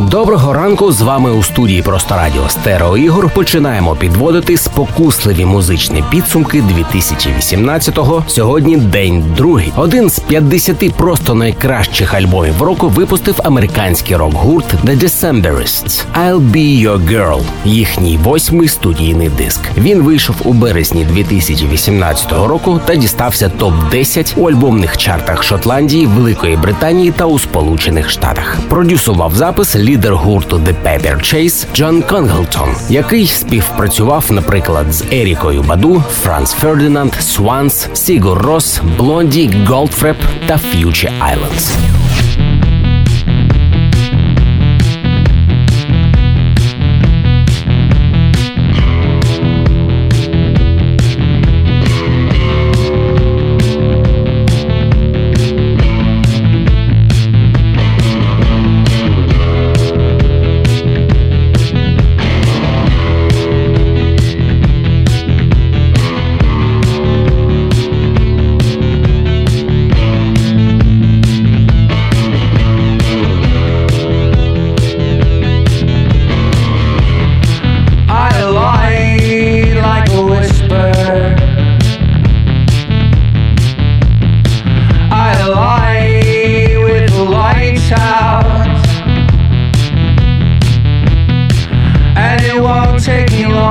Доброго ранку з вами у студії Просто Радіо Стерео Ігор. Починаємо підводити спокусливі музичні підсумки 2018-го. Сьогодні день другий. Один з 50 просто найкращих альбомів року випустив американський рок-гурт The Decemberists I'll Be Your Girl, їхній восьмий студійний диск. Він вийшов у березні 2018 року та дістався топ 10 у альбомних чартах Шотландії, Великої Британії та у Сполучених Штатах. Продюсував запис лідер гурту The Paper Chase Джон Конглтон, який співпрацював, наприклад, з Ерікою Баду, Franz Ferdinand, Swans, Sigur Rós, Blondie, Goldfrapp та Future Islands.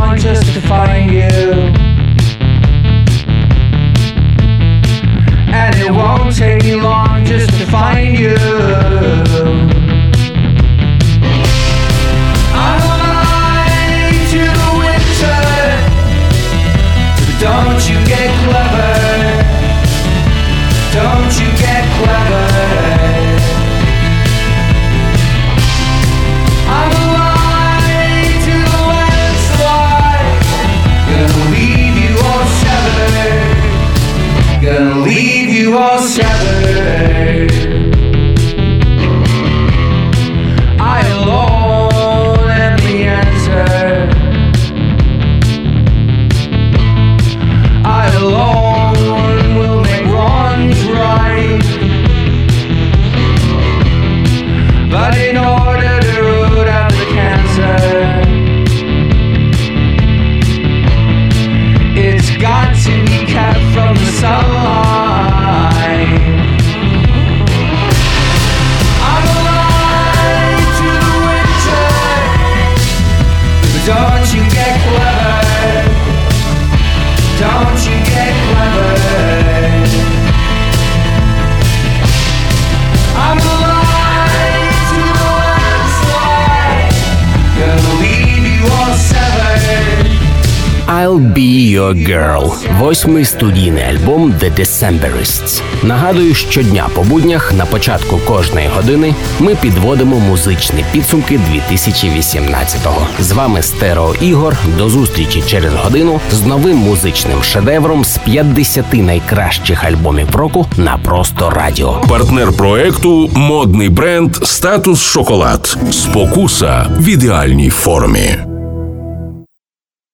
Take me long just to find you. And it won't take me long just to find you. say I'll Be Your Girl – восьмий студійний альбом The Decemberists. Нагадую, щодня по буднях на початку кожної години ми підводимо музичні підсумки 2018-го. З вами Стерео Ігор. До зустрічі через годину з новим музичним шедевром з 50 найкращих альбомів року на просто радіо. Партнер проекту модний бренд Статус Шоколад. Спокуса в ідеальній формі.